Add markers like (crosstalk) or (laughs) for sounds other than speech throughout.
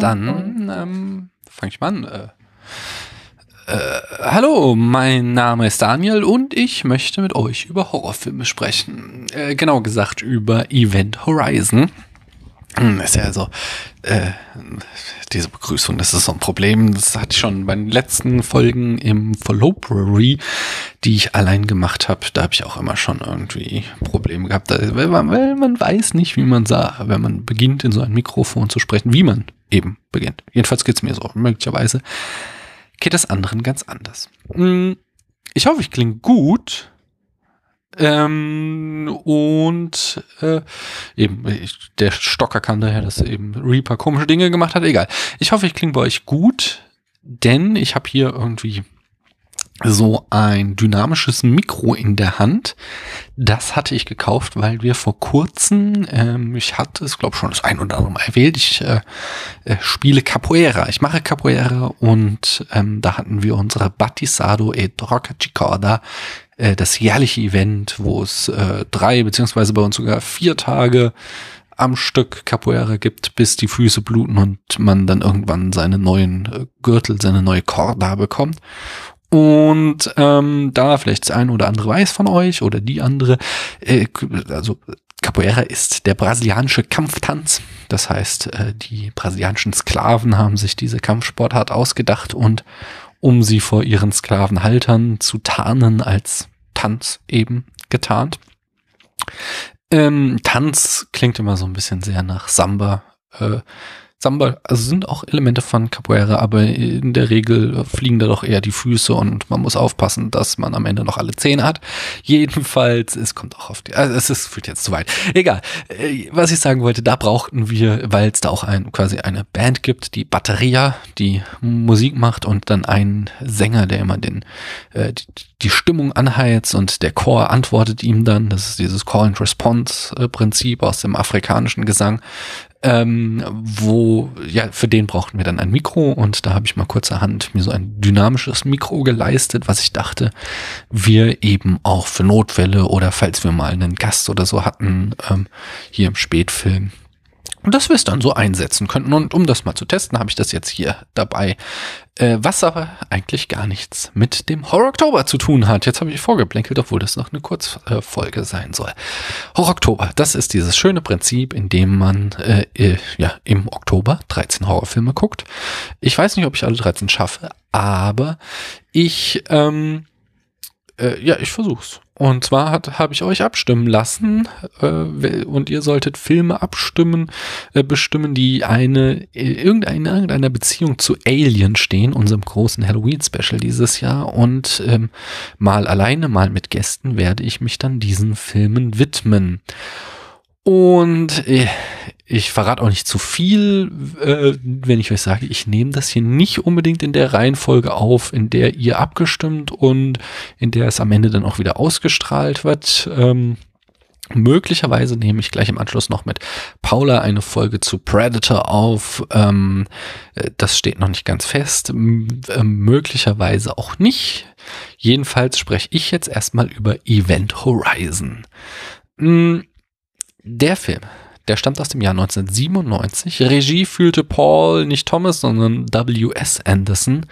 Dann ähm, fange ich an. Mein Name ist Daniel und ich möchte mit euch über Horrorfilme sprechen. Äh, genau gesagt über Event Horizon. Hm, Ist ja so, äh, diese Begrüßung, das ist so ein Problem. Das hatte ich schon bei den letzten Folgen im Followbrary, die ich allein gemacht habe. Da habe ich auch immer schon irgendwie Probleme gehabt, weil man, weil man weiß nicht, wie man sagt, wenn man beginnt, in so ein Mikrofon zu sprechen, wie man eben beginnt. Jedenfalls geht's mir so. Möglicherweise geht das anderen ganz anders. Hm, Ich hoffe, ich klinge gut. Ähm, und äh, eben, ich, der Stocker kann daher, dass eben Reaper komische Dinge gemacht hat. Egal. Ich hoffe, ich klinge bei euch gut, denn ich habe hier irgendwie so ein dynamisches Mikro in der Hand. Das hatte ich gekauft, weil wir vor kurzem, ähm, ich hatte es glaube schon das ein oder andere Mal erwähnt, ich äh, äh, spiele Capoeira. Ich mache Capoeira und ähm, da hatten wir unsere Battisado e Troca Cicorda, äh, das jährliche Event, wo es äh, drei beziehungsweise bei uns sogar vier Tage am Stück Capoeira gibt, bis die Füße bluten und man dann irgendwann seine neuen äh, Gürtel, seine neue Corda bekommt. Und ähm, da vielleicht das eine oder andere weiß von euch oder die andere, äh, also Capoeira ist der brasilianische Kampftanz. Das heißt, äh, die brasilianischen Sklaven haben sich diese Kampfsportart ausgedacht und um sie vor ihren Sklavenhaltern zu tarnen als Tanz eben getarnt. Ähm, Tanz klingt immer so ein bisschen sehr nach Samba. Äh, Samba, also sind auch Elemente von Capoeira, aber in der Regel fliegen da doch eher die Füße und man muss aufpassen, dass man am Ende noch alle Zähne hat. (laughs) Jedenfalls, es kommt auch auf die, also es ist, führt jetzt zu weit. Egal. Äh, Was ich sagen wollte, da brauchten wir, weil es da auch ein, quasi eine Band gibt, die Batteria, die Musik macht und dann einen Sänger, der immer den, äh, die, die Stimmung anheizt und der Chor antwortet ihm dann. Das ist dieses Call and Response äh, Prinzip aus dem afrikanischen Gesang ähm, wo, ja, für den brauchten wir dann ein Mikro und da habe ich mal kurzerhand mir so ein dynamisches Mikro geleistet, was ich dachte, wir eben auch für Notfälle oder falls wir mal einen Gast oder so hatten, ähm, hier im Spätfilm, und dass wir es dann so einsetzen könnten. Und um das mal zu testen, habe ich das jetzt hier dabei, äh, was aber eigentlich gar nichts mit dem Horror Oktober zu tun hat. Jetzt habe ich vorgeblänkelt, obwohl das noch eine Kurzfolge sein soll. Horror Oktober, das ist dieses schöne Prinzip, in dem man äh, äh, ja im Oktober 13 Horrorfilme guckt. Ich weiß nicht, ob ich alle 13 schaffe, aber ich ähm, äh, ja, ich versuch's. Und zwar habe ich euch abstimmen lassen äh, und ihr solltet Filme abstimmen, äh, bestimmen, die eine äh, irgendeine irgendeiner Beziehung zu Alien stehen, unserem großen Halloween-Special dieses Jahr. Und ähm, mal alleine, mal mit Gästen werde ich mich dann diesen Filmen widmen. Und äh, ich verrate auch nicht zu viel, äh, wenn ich euch sage, ich nehme das hier nicht unbedingt in der Reihenfolge auf, in der ihr abgestimmt und in der es am Ende dann auch wieder ausgestrahlt wird. Ähm, möglicherweise nehme ich gleich im Anschluss noch mit Paula eine Folge zu Predator auf. Ähm, äh, das steht noch nicht ganz fest. M äh, möglicherweise auch nicht. Jedenfalls spreche ich jetzt erstmal über Event Horizon. Mm, der Film, der stammt aus dem Jahr 1997. Regie führte Paul, nicht Thomas, sondern W.S. Anderson.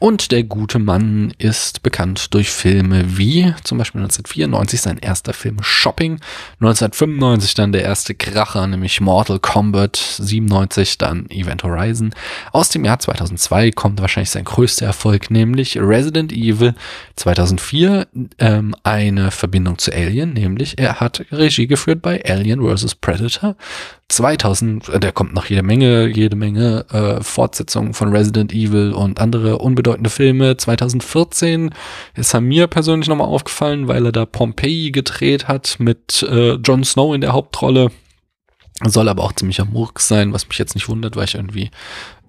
Und der gute Mann ist bekannt durch Filme wie zum Beispiel 1994 sein erster Film Shopping, 1995 dann der erste Kracher, nämlich Mortal Kombat, 97 dann Event Horizon. Aus dem Jahr 2002 kommt wahrscheinlich sein größter Erfolg, nämlich Resident Evil 2004, ähm, eine Verbindung zu Alien, nämlich er hat Regie geführt bei Alien vs. Predator. 2000, äh, da kommt noch jede Menge, jede Menge äh, Fortsetzungen von Resident Evil und andere unbedeutende Filme. 2014 ist er mir persönlich nochmal aufgefallen, weil er da Pompeii gedreht hat mit äh, Jon Snow in der Hauptrolle. Soll aber auch ziemlicher Murks sein, was mich jetzt nicht wundert, weil ich irgendwie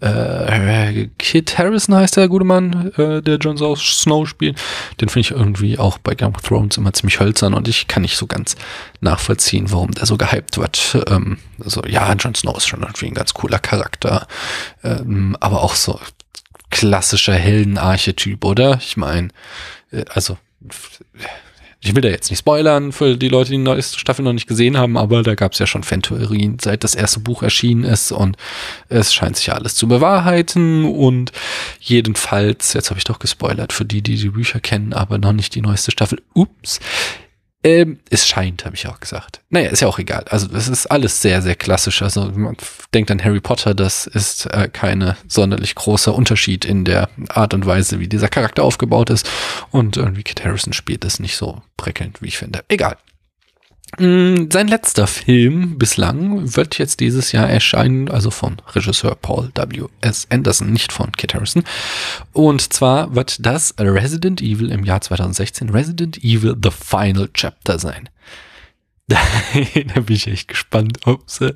äh, Kit Harrison heißt der gute Mann, äh, der Jon Snow spielt. Den finde ich irgendwie auch bei Game of Thrones immer ziemlich hölzern und ich kann nicht so ganz nachvollziehen, warum der so gehypt wird. Ähm, also ja, Jon Snow ist schon irgendwie ein ganz cooler Charakter, ähm, aber auch so klassischer Heldenarchetyp, oder? Ich meine, äh, also ich will da jetzt nicht spoilern für die Leute, die die neueste Staffel noch nicht gesehen haben, aber da gab es ja schon Fantheorien, seit das erste Buch erschienen ist und es scheint sich ja alles zu bewahrheiten und jedenfalls, jetzt habe ich doch gespoilert für die, die die Bücher kennen, aber noch nicht die neueste Staffel. Ups. Ähm, es scheint, habe ich auch gesagt. Naja, ist ja auch egal. Also es ist alles sehr, sehr klassisch. Also man denkt an Harry Potter, das ist äh, keine sonderlich großer Unterschied in der Art und Weise, wie dieser Charakter aufgebaut ist. Und irgendwie Kit Harrison spielt das nicht so prickelnd, wie ich finde. Egal. Mm, sein letzter Film bislang wird jetzt dieses Jahr erscheinen, also von Regisseur Paul W. S. Anderson, nicht von Kit Harrison. Und zwar wird das Resident Evil im Jahr 2016 Resident Evil The Final Chapter sein. (laughs) da bin ich echt gespannt, ob sie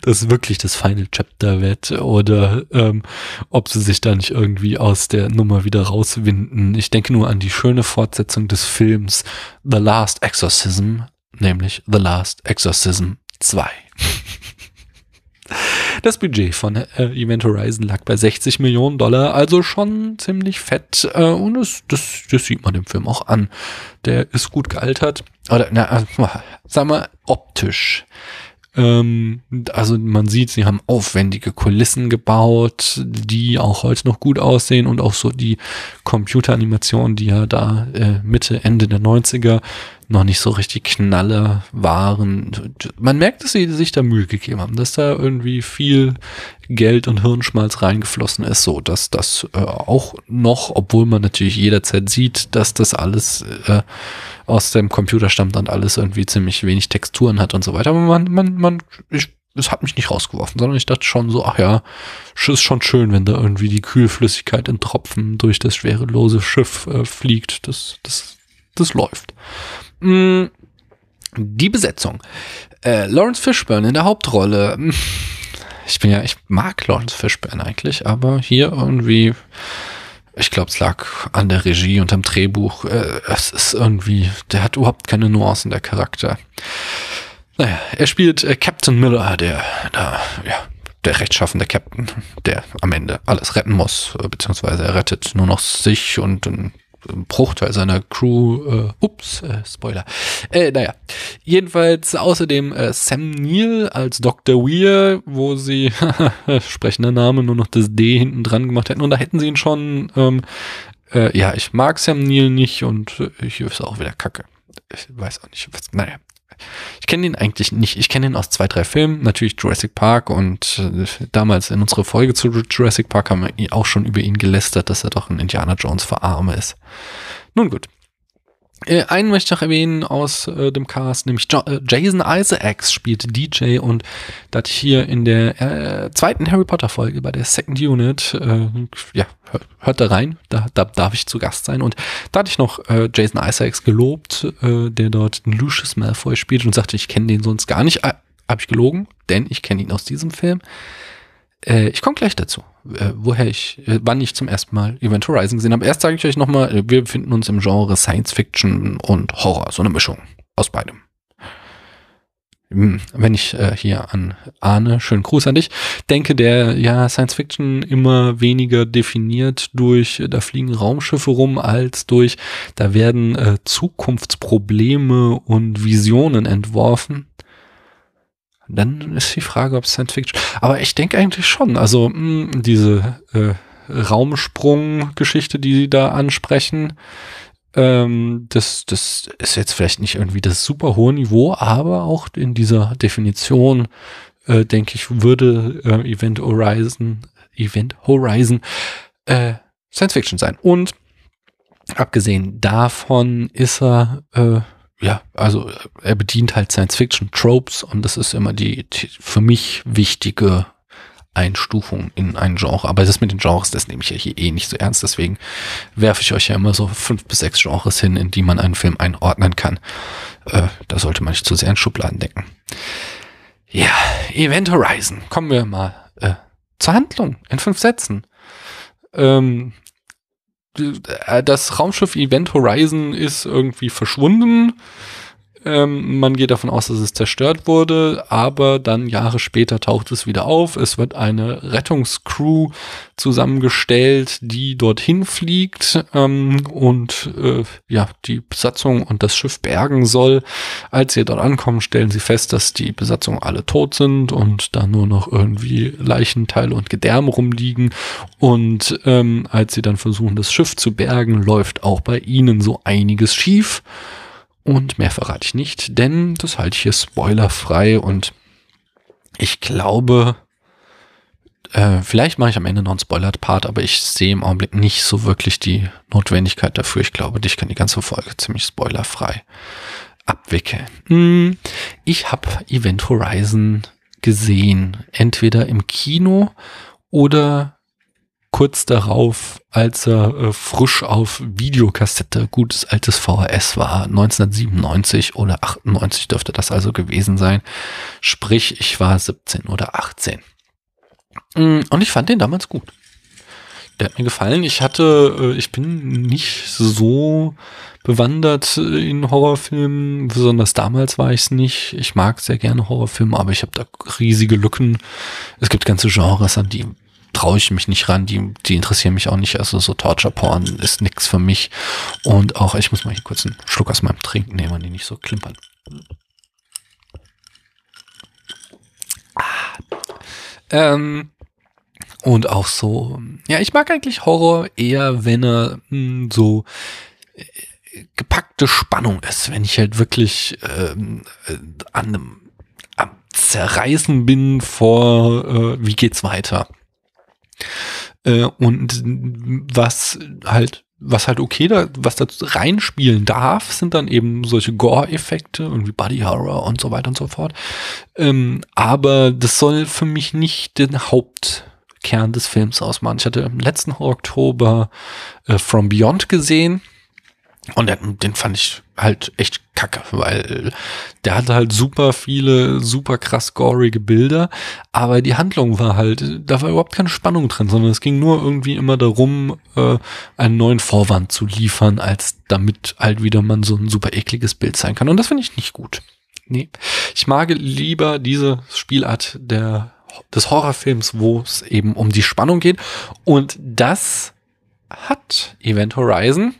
das wirklich das Final Chapter wird oder ähm, ob sie sich da nicht irgendwie aus der Nummer wieder rauswinden. Ich denke nur an die schöne Fortsetzung des Films The Last Exorcism nämlich The Last Exorcism 2. Das Budget von äh, Event Horizon lag bei 60 Millionen Dollar, also schon ziemlich fett. Äh, und das, das, das sieht man dem Film auch an. Der ist gut gealtert. Oder, na, äh, sag mal, optisch ähm, also man sieht, sie haben aufwendige Kulissen gebaut, die auch heute noch gut aussehen und auch so die Computeranimationen, die ja da äh, Mitte, Ende der 90er noch nicht so richtig knaller waren. Man merkt, dass sie sich da Mühe gegeben haben, dass da irgendwie viel Geld und Hirnschmalz reingeflossen ist, so dass das äh, auch noch, obwohl man natürlich jederzeit sieht, dass das alles äh, aus dem Computer stammt und alles irgendwie ziemlich wenig Texturen hat und so weiter. Aber man, man, man, ich, es hat mich nicht rausgeworfen, sondern ich dachte schon so, ach ja, ist schon schön, wenn da irgendwie die Kühlflüssigkeit in Tropfen durch das schwerelose Schiff äh, fliegt. Das, das, das läuft. Mm, die Besetzung. Äh, Lawrence Fishburne in der Hauptrolle. Ich bin ja, ich mag Lawrence Fishburne eigentlich, aber hier irgendwie ich glaube, es lag an der Regie und am Drehbuch. Äh, es ist irgendwie, der hat überhaupt keine Nuancen, der Charakter. Naja, er spielt äh, Captain Miller, der da, ja, der rechtschaffende Captain, der am Ende alles retten muss, äh, beziehungsweise er rettet nur noch sich und Bruchteil seiner Crew, äh, ups, äh, Spoiler. Äh, naja, jedenfalls außerdem äh, Sam Neill als Dr. Weir, wo sie, (laughs) sprechender Name, nur noch das D hinten dran gemacht hätten und da hätten sie ihn schon, ähm, äh, ja, ich mag Sam Neill nicht und äh, hier ist auch wieder Kacke. Ich weiß auch nicht, was, naja, ich kenne ihn eigentlich nicht. Ich kenne ihn aus zwei, drei Filmen, natürlich Jurassic Park und äh, damals in unserer Folge zu Jurassic Park haben wir auch schon über ihn gelästert, dass er doch ein Indiana Jones Verarme ist. Nun gut. Äh, einen möchte ich noch erwähnen aus äh, dem Cast, nämlich jo äh, Jason Isaacs spielt DJ und da hatte ich hier in der äh, zweiten Harry Potter Folge bei der Second Unit, äh, ja, hört, hört da rein, da, da darf ich zu Gast sein. Und da hatte ich noch Jason Isaacs gelobt, der dort Lucius Malfoy spielt und sagte, ich kenne den sonst gar nicht, äh, habe ich gelogen, denn ich kenne ihn aus diesem Film. Äh, ich komme gleich dazu, äh, woher ich, äh, wann ich zum ersten Mal Event Horizon gesehen habe. Erst sage ich euch nochmal, äh, wir befinden uns im Genre Science Fiction und Horror, so eine Mischung aus beidem. Hm, wenn ich äh, hier an Arne, schönen Gruß an dich, denke, der ja Science Fiction immer weniger definiert durch, da fliegen Raumschiffe rum, als durch, da werden äh, Zukunftsprobleme und Visionen entworfen dann ist die Frage, ob Science Fiction. Aber ich denke eigentlich schon. Also mh, hm, diese äh, Raumsprung-Geschichte, die sie da ansprechen, ähm, das, das ist jetzt vielleicht nicht irgendwie das super hohe Niveau, aber auch in dieser Definition, äh, denke ich, würde äh, Event Horizon, Event Horizon äh, Science Fiction sein. Und abgesehen davon ist er äh, ja, also er bedient halt Science-Fiction-Tropes und das ist immer die, die, für mich wichtige Einstufung in ein Genre. Aber das mit den Genres, das nehme ich ja hier eh nicht so ernst. Deswegen werfe ich euch ja immer so fünf bis sechs Genres hin, in die man einen Film einordnen kann. Äh, da sollte man nicht zu sehr in Schubladen denken. Ja, Event Horizon. Kommen wir mal äh, zur Handlung in fünf Sätzen. Ähm, äh, das Raumschiff Event Horizon ist irgendwie verschwunden. Ähm, man geht davon aus, dass es zerstört wurde, aber dann Jahre später taucht es wieder auf. Es wird eine Rettungscrew zusammengestellt, die dorthin fliegt ähm, und äh, ja die Besatzung und das Schiff bergen soll. Als sie dort ankommen, stellen sie fest, dass die Besatzung alle tot sind und da nur noch irgendwie Leichenteile und Gedärme rumliegen. Und ähm, als sie dann versuchen, das Schiff zu bergen, läuft auch bei ihnen so einiges schief. Und mehr verrate ich nicht, denn das halte ich hier spoilerfrei und ich glaube, äh, vielleicht mache ich am Ende noch einen Spoiler-Part, aber ich sehe im Augenblick nicht so wirklich die Notwendigkeit dafür. Ich glaube, ich kann die ganze Folge ziemlich spoilerfrei abwickeln. Hm, ich habe Event Horizon gesehen, entweder im Kino oder kurz darauf, als er äh, frisch auf Videokassette, gutes altes VHS war, 1997 oder 98 dürfte das also gewesen sein. Sprich, ich war 17 oder 18. Mm, und ich fand den damals gut. Der hat mir gefallen. Ich hatte, äh, ich bin nicht so bewandert in Horrorfilmen, besonders damals war ich es nicht. Ich mag sehr gerne Horrorfilme, aber ich habe da riesige Lücken. Es gibt ganze Genres, an die traue ich mich nicht ran, die, die interessieren mich auch nicht. Also so Torture Porn ist nix für mich. Und auch, ich muss mal hier kurz einen Schluck aus meinem Trinken nehmen, die nicht so klimpern. Ah. Ähm, und auch so, ja, ich mag eigentlich Horror eher, wenn er mh, hm, so äh, gepackte Spannung ist, wenn ich halt wirklich ähm, äh, an einem am Zerreißen bin vor, äh, wie geht's weiter. Äh, und was halt was halt okay da, was da reinspielen darf, sind dann eben solche Gore-Effekte, irgendwie Body Horror und so weiter und so fort. Ähm, aber das soll für mich nicht den Hauptkern des Films ausmachen. Ich hatte im letzten Oktober äh, From Beyond gesehen und den, den fand ich halt echt kacke, weil der hatte halt super viele, super krass gorige Bilder, aber die Handlung war halt, da war überhaupt keine Spannung drin, sondern es ging nur irgendwie immer darum, äh, einen neuen Vorwand zu liefern, als damit halt wieder man so ein super ekliges Bild sein kann. Und das finde ich nicht gut. Nee. Ich mag lieber diese Spielart der, des Horrorfilms, wo es eben um die Spannung geht. Und das hat Event Horizon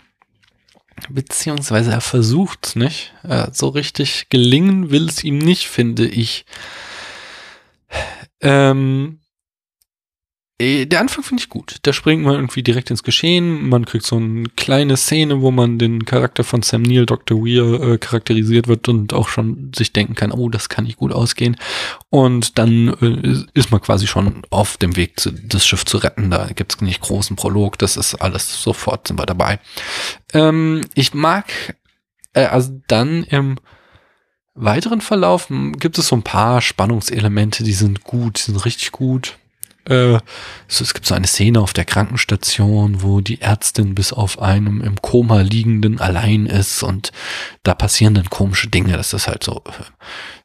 Beziehungsweise er versucht nicht. Äh, so richtig gelingen will es ihm nicht, finde ich. Ähm, äh, der Anfang finde ich gut. Da springt man irgendwie direkt ins Geschehen. Man kriegt so eine kleine Szene, wo man den Charakter von Sam Neill, Dr. Weir, äh, charakterisiert wird und auch schon sich denken kann, oh, das kann nicht gut ausgehen. Und dann äh, ist man quasi schon auf dem Weg, zu, das Schiff zu retten. Da gibt es nicht großen Prolog. Das ist alles sofort sind wir dabei. Ähm, ich mag, äh, also dann im weiteren Verlauf gibt es so ein paar Spannungselemente, die sind gut, die sind richtig gut äh, so, es gibt so eine Szene auf der Krankenstation, wo die Ärztin bis auf einem im Koma liegenden allein ist und da passieren dann komische Dinge. Das ist halt so,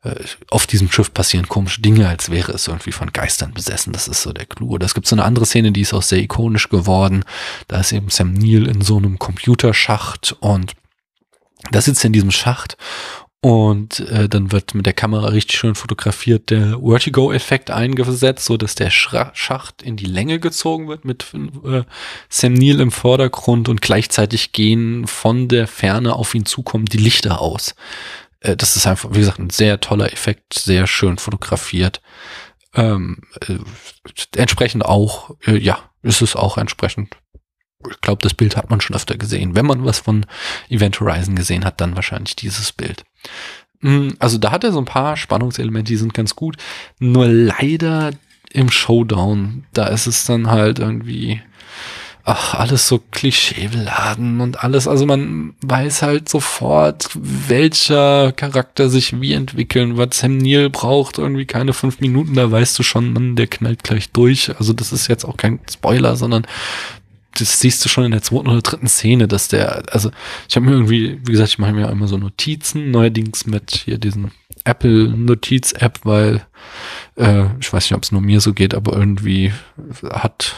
äh, äh, auf diesem Schiff passieren komische Dinge, als wäre es irgendwie von Geistern besessen. Das ist so der Clou. Es gibt so eine andere Szene, die ist auch sehr ikonisch geworden. Da ist eben Sam Neill in so einem Computerschacht und da sitzt er in diesem Schacht und äh, dann wird mit der Kamera richtig schön fotografiert der Vertigo-Effekt eingesetzt, so dass der Schacht in die Länge gezogen wird mit äh, Sam Neill im Vordergrund und gleichzeitig gehen von der Ferne auf ihn zukommen die Lichter aus. Äh, das ist einfach, wie gesagt, ein sehr toller Effekt, sehr schön fotografiert. Ähm, äh, entsprechend auch, äh, ja, ist es auch entsprechend ich glaube, das Bild hat man schon öfter gesehen. Wenn man was von Event Horizon gesehen hat, dann wahrscheinlich dieses Bild. Hm, also da hat er so ein paar Spannungselemente, die sind ganz gut. Nur leider im Showdown, da ist es dann halt irgendwie, ach, alles so klischeebeladen und alles. Also man weiß halt sofort, welcher Charakter sich wie entwickeln wird. Sam Neill braucht irgendwie keine fünf Minuten, da weißt du schon, man, der knallt gleich durch. Also das ist jetzt auch kein Spoiler, sondern das siehst du schon in der zweiten oder dritten Szene, dass der, also ich habe mir irgendwie, wie gesagt, ich mache mir immer so Notizen, neuerdings mit hier diesen Apple Notiz-App, weil äh, ich weiß nicht, ob es nur mir so geht, aber irgendwie hat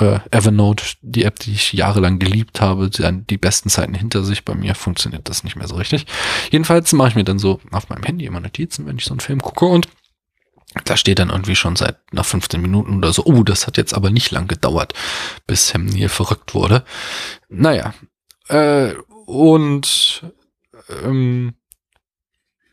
äh, Evernote, die App, die ich jahrelang geliebt habe, die, die besten Zeiten hinter sich. Bei mir funktioniert das nicht mehr so richtig. Jedenfalls mache ich mir dann so auf meinem Handy immer Notizen, wenn ich so einen Film gucke und da steht dann irgendwie schon seit nach 15 Minuten oder so, oh, das hat jetzt aber nicht lang gedauert, bis Sam hier verrückt wurde. Naja, äh, und ähm,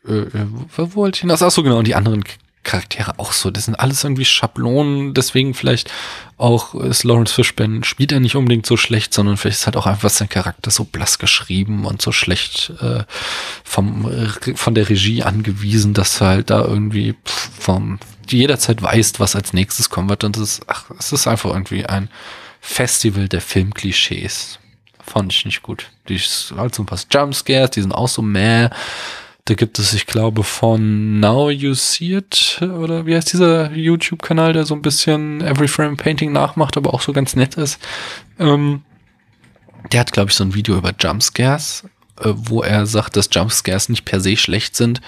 äh, äh wo wollte ich hinaus? Ach so, genau, und die anderen Charaktere auch so. Das sind alles irgendwie Schablonen, deswegen vielleicht auch ist Lawrence Fishburne spielt er nicht unbedingt so schlecht, sondern vielleicht ist halt auch einfach sein Charakter so blass geschrieben und so schlecht äh, vom von der Regie angewiesen, dass halt da irgendwie vom jederzeit weißt, was als nächstes kommen wird und es ist, ach, es ist einfach irgendwie ein Festival der Filmklischees. Fand ich nicht gut. Die ist halt so ein paar Jumpscares, die sind auch so meh. Da gibt es, ich glaube, von Now You See It, oder wie heißt dieser YouTube-Kanal, der so ein bisschen Every Frame Painting nachmacht, aber auch so ganz nett ist. Ähm, der hat, glaube ich, so ein Video über Jumpscares, äh, wo er sagt, dass Jumpscares nicht per se schlecht sind,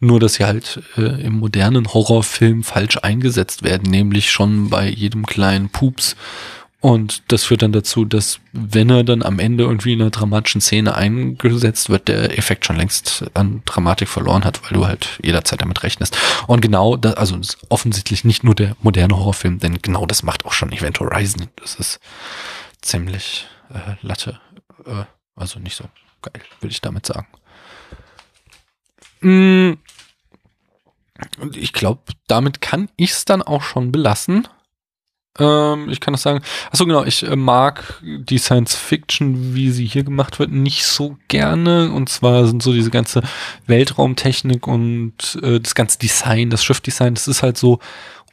nur dass sie halt äh, im modernen Horrorfilm falsch eingesetzt werden, nämlich schon bei jedem kleinen Pups und das führt dann dazu, dass wenn er dann am Ende irgendwie in einer dramatischen Szene eingesetzt wird, der Effekt schon längst an Dramatik verloren hat, weil du halt jederzeit damit rechnest. Und genau, das, also das ist offensichtlich nicht nur der moderne Horrorfilm, denn genau das macht auch schon Event Horizon. Das ist ziemlich äh, Latte. Äh, also nicht so geil, würde ich damit sagen. Mm. Und ich glaube, damit kann ich es dann auch schon belassen. Ähm, ich kann das sagen. Achso, genau, ich äh, mag die Science Fiction, wie sie hier gemacht wird, nicht so gerne. Und zwar sind so diese ganze Weltraumtechnik und äh, das ganze Design, das Schiffdesign, das ist halt so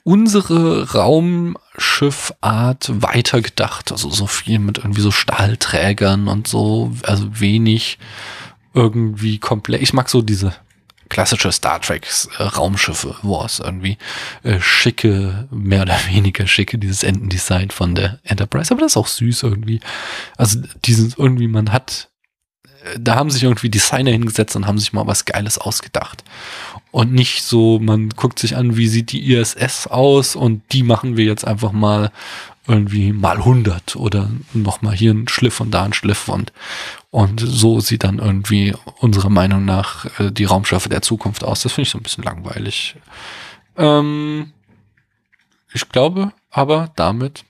unsere Raumschiffart weitergedacht. Also so viel mit irgendwie so Stahlträgern und so, also wenig irgendwie komplett. Ich mag so diese klassische Star Trek äh, Raumschiffe, wo es irgendwie äh, schicke, mehr oder (laughs) weniger schicke, dieses Endendesign von der Enterprise, aber das ist auch süß irgendwie. Also dieses irgendwie, man hat, äh, da haben sich irgendwie Designer hingesetzt und haben sich mal was Geiles ausgedacht. Und nicht so, man guckt sich an, wie sieht die ISS aus und die machen wir jetzt einfach mal irgendwie mal 100 oder noch mal hier ein Schliff und da ein Schliff und und so sieht dann irgendwie unserer Meinung nach äh, die Raumschiffe der Zukunft aus. Das finde ich so ein bisschen langweilig. Ähm, ich glaube aber damit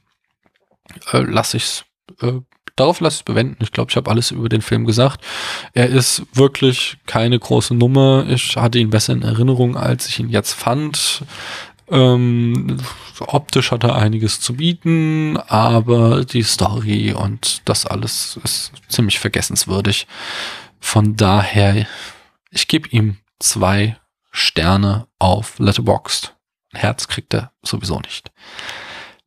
äh, lasse ich es, äh, darauf lasse ich es bewenden. Ich glaube, ich habe alles über den Film gesagt. Er ist wirklich keine große Nummer. Ich hatte ihn besser in Erinnerung, als ich ihn jetzt fand. Ähm, optisch hat er einiges zu bieten, aber die Story und das alles ist ziemlich vergessenswürdig. Von daher, ich gebe ihm zwei Sterne auf Letterboxd. Herz kriegt er sowieso nicht.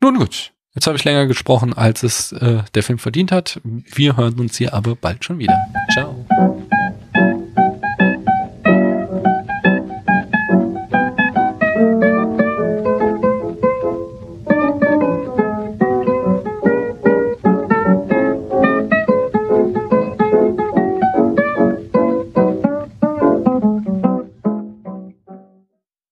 Nun gut, jetzt habe ich länger gesprochen, als es äh, der Film verdient hat. Wir hören uns hier aber bald schon wieder. Ciao.